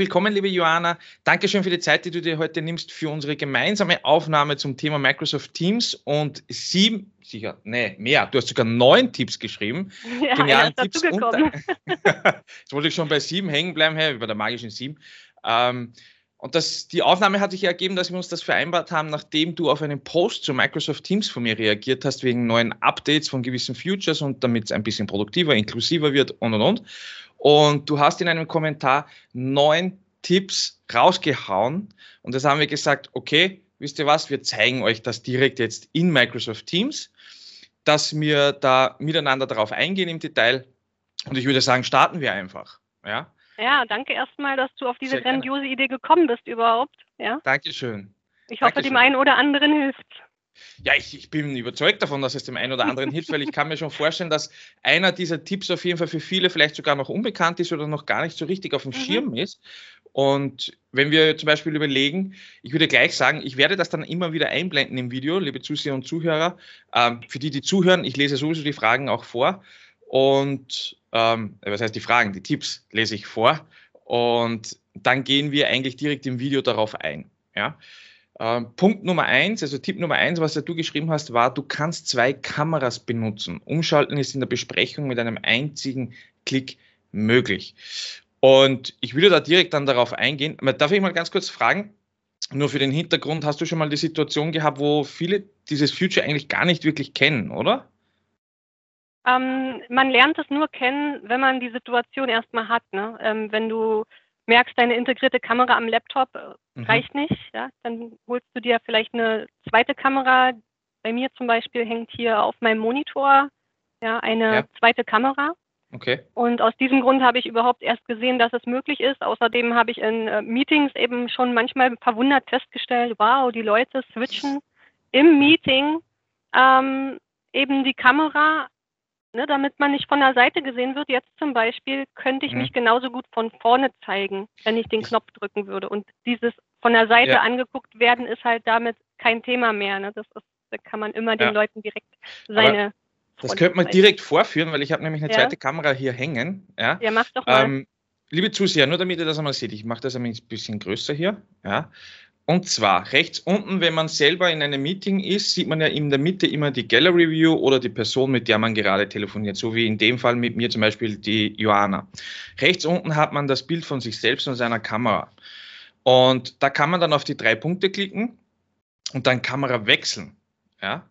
Willkommen, liebe Joanna. Dankeschön für die Zeit, die du dir heute nimmst für unsere gemeinsame Aufnahme zum Thema Microsoft Teams und sieben, sicher, nee, mehr. Du hast sogar neun Tipps geschrieben. Ja, Genialen ja, Tipps. Und, Jetzt wollte ich schon bei sieben hängen bleiben, hey, bei der magischen sieben. Ähm, und das, die Aufnahme hat sich ergeben, dass wir uns das vereinbart haben, nachdem du auf einen Post zu Microsoft Teams von mir reagiert hast, wegen neuen Updates von gewissen Futures und damit es ein bisschen produktiver, inklusiver wird und und und. Und du hast in einem Kommentar neun Tipps rausgehauen. Und das haben wir gesagt, okay, wisst ihr was, wir zeigen euch das direkt jetzt in Microsoft Teams, dass wir da miteinander darauf eingehen im Detail. Und ich würde sagen, starten wir einfach. Ja, ja danke erstmal, dass du auf diese Sehr grandiose gerne. Idee gekommen bist überhaupt. Ja. Dankeschön. Ich hoffe, Dankeschön. dem einen oder anderen hilft. Ja, ich, ich, bin überzeugt davon, dass es dem einen oder anderen hilft, weil ich kann mir schon vorstellen, dass einer dieser Tipps auf jeden Fall für viele vielleicht sogar noch unbekannt ist oder noch gar nicht so richtig auf dem mhm. Schirm ist. Und wenn wir zum Beispiel überlegen, ich würde gleich sagen, ich werde das dann immer wieder einblenden im Video, liebe Zuseher und Zuhörer. Ähm, für die, die zuhören, ich lese sowieso die Fragen auch vor. Und ähm, was heißt die Fragen, die Tipps lese ich vor. Und dann gehen wir eigentlich direkt im Video darauf ein. Ja. Ähm, Punkt Nummer eins, also Tipp Nummer eins, was ja du geschrieben hast, war, du kannst zwei Kameras benutzen. Umschalten ist in der Besprechung mit einem einzigen Klick möglich. Und ich würde da direkt dann darauf eingehen. Darf ich mal ganz kurz fragen? Nur für den Hintergrund, hast du schon mal die Situation gehabt, wo viele dieses Future eigentlich gar nicht wirklich kennen, oder? Ähm, man lernt es nur kennen, wenn man die Situation erstmal hat. Ne? Ähm, wenn du merkst, deine integrierte Kamera am Laptop äh, mhm. reicht nicht, ja, dann holst du dir vielleicht eine zweite Kamera. Bei mir zum Beispiel hängt hier auf meinem Monitor ja, eine ja. zweite Kamera. Okay. Und aus diesem Grund habe ich überhaupt erst gesehen, dass es möglich ist. Außerdem habe ich in äh, Meetings eben schon manchmal verwundert festgestellt, wow, die Leute switchen im Meeting ähm, eben die Kamera ne, damit man nicht von der Seite gesehen wird. Jetzt zum Beispiel könnte ich mhm. mich genauso gut von vorne zeigen, wenn ich den Knopf drücken würde. Und dieses von der Seite ja. angeguckt werden ist halt damit kein Thema mehr. Ne? Das ist, da kann man immer ja. den Leuten direkt seine. Aber das könnte man direkt vorführen, weil ich habe nämlich eine ja. zweite Kamera hier hängen. Ja, ja mach doch mal. Ähm, liebe Zuseher, nur damit ihr das einmal seht, ich mache das ein bisschen größer hier. Ja. Und zwar rechts unten, wenn man selber in einem Meeting ist, sieht man ja in der Mitte immer die Gallery View oder die Person, mit der man gerade telefoniert, so wie in dem Fall mit mir zum Beispiel die Joanna. Rechts unten hat man das Bild von sich selbst und seiner Kamera. Und da kann man dann auf die drei Punkte klicken und dann Kamera wechseln. Ja?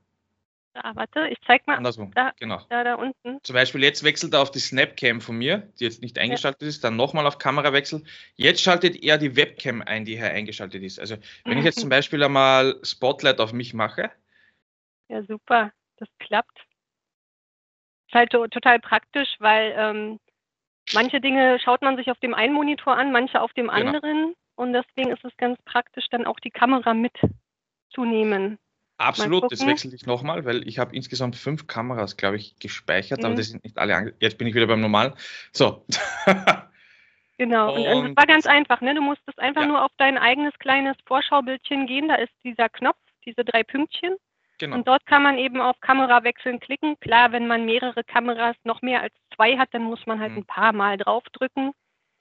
Da, warte, ich zeig mal. Andersrum, da, genau. Da, da unten. Zum Beispiel jetzt wechselt er auf die Snapcam von mir, die jetzt nicht eingeschaltet ja. ist, dann nochmal auf Kamerawechsel. Jetzt schaltet er die Webcam ein, die hier eingeschaltet ist. Also wenn ich jetzt zum Beispiel einmal Spotlight auf mich mache. Ja, super, das klappt. Ist halt total praktisch, weil ähm, manche Dinge schaut man sich auf dem einen Monitor an, manche auf dem genau. anderen. Und deswegen ist es ganz praktisch, dann auch die Kamera mitzunehmen. Absolut, das wechsle ich nochmal, weil ich habe insgesamt fünf Kameras, glaube ich, gespeichert, mhm. aber das sind nicht alle ange Jetzt bin ich wieder beim Normalen. So. genau, und, und, das war ganz einfach, ne? Du musstest einfach ja. nur auf dein eigenes kleines Vorschaubildchen gehen, da ist dieser Knopf, diese drei Pünktchen. Genau. Und dort kann man eben auf Kamera wechseln klicken. Klar, wenn man mehrere Kameras noch mehr als zwei hat, dann muss man halt mhm. ein paar Mal draufdrücken.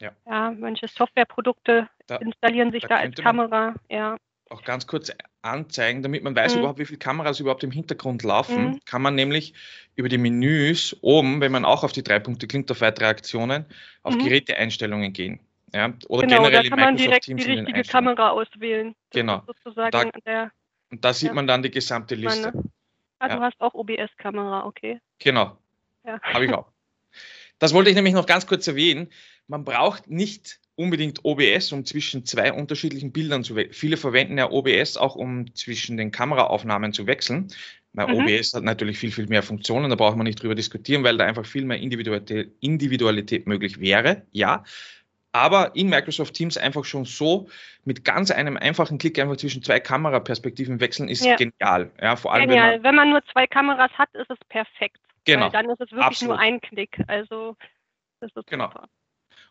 Ja. ja, manche Softwareprodukte da, installieren sich da, da als Kamera. Ja auch ganz kurz anzeigen, damit man weiß mhm. überhaupt, wie viele Kameras überhaupt im Hintergrund laufen, mhm. kann man nämlich über die Menüs oben, wenn man auch auf die drei Punkte klingt, auf weitere Aktionen, auf mhm. Geräteeinstellungen gehen. Ja, oder genau, generell da kann man direkt Teams die richtige Kamera auswählen. genau. Da, der, und da sieht ja. man dann die gesamte Liste. Meine, ah, ja. du hast auch OBS-Kamera, okay. Genau. Ja. Habe ich auch. Das wollte ich nämlich noch ganz kurz erwähnen. Man braucht nicht unbedingt OBS, um zwischen zwei unterschiedlichen Bildern zu wechseln. Viele verwenden ja OBS auch, um zwischen den Kameraaufnahmen zu wechseln. Weil mhm. OBS hat natürlich viel, viel mehr Funktionen, da braucht man nicht drüber diskutieren, weil da einfach viel mehr Individualität, Individualität möglich wäre, ja. aber in Microsoft Teams einfach schon so mit ganz einem einfachen Klick einfach zwischen zwei Kameraperspektiven wechseln, ist ja. genial. Ja, vor allem, genial. Wenn man, wenn man, nur zwei Kameras hat, ist es perfekt. Genau. Weil dann ist es wirklich Absolut. nur ein Klick. Also das ist genau. super.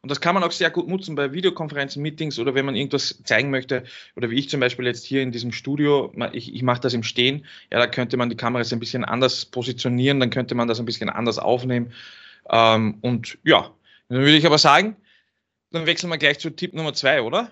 Und das kann man auch sehr gut nutzen bei Videokonferenzen, Meetings oder wenn man irgendwas zeigen möchte. Oder wie ich zum Beispiel jetzt hier in diesem Studio, ich, ich mache das im Stehen, ja, da könnte man die Kameras ein bisschen anders positionieren, dann könnte man das ein bisschen anders aufnehmen. Ähm, und ja, dann würde ich aber sagen, dann wechseln wir gleich zu Tipp Nummer zwei, oder?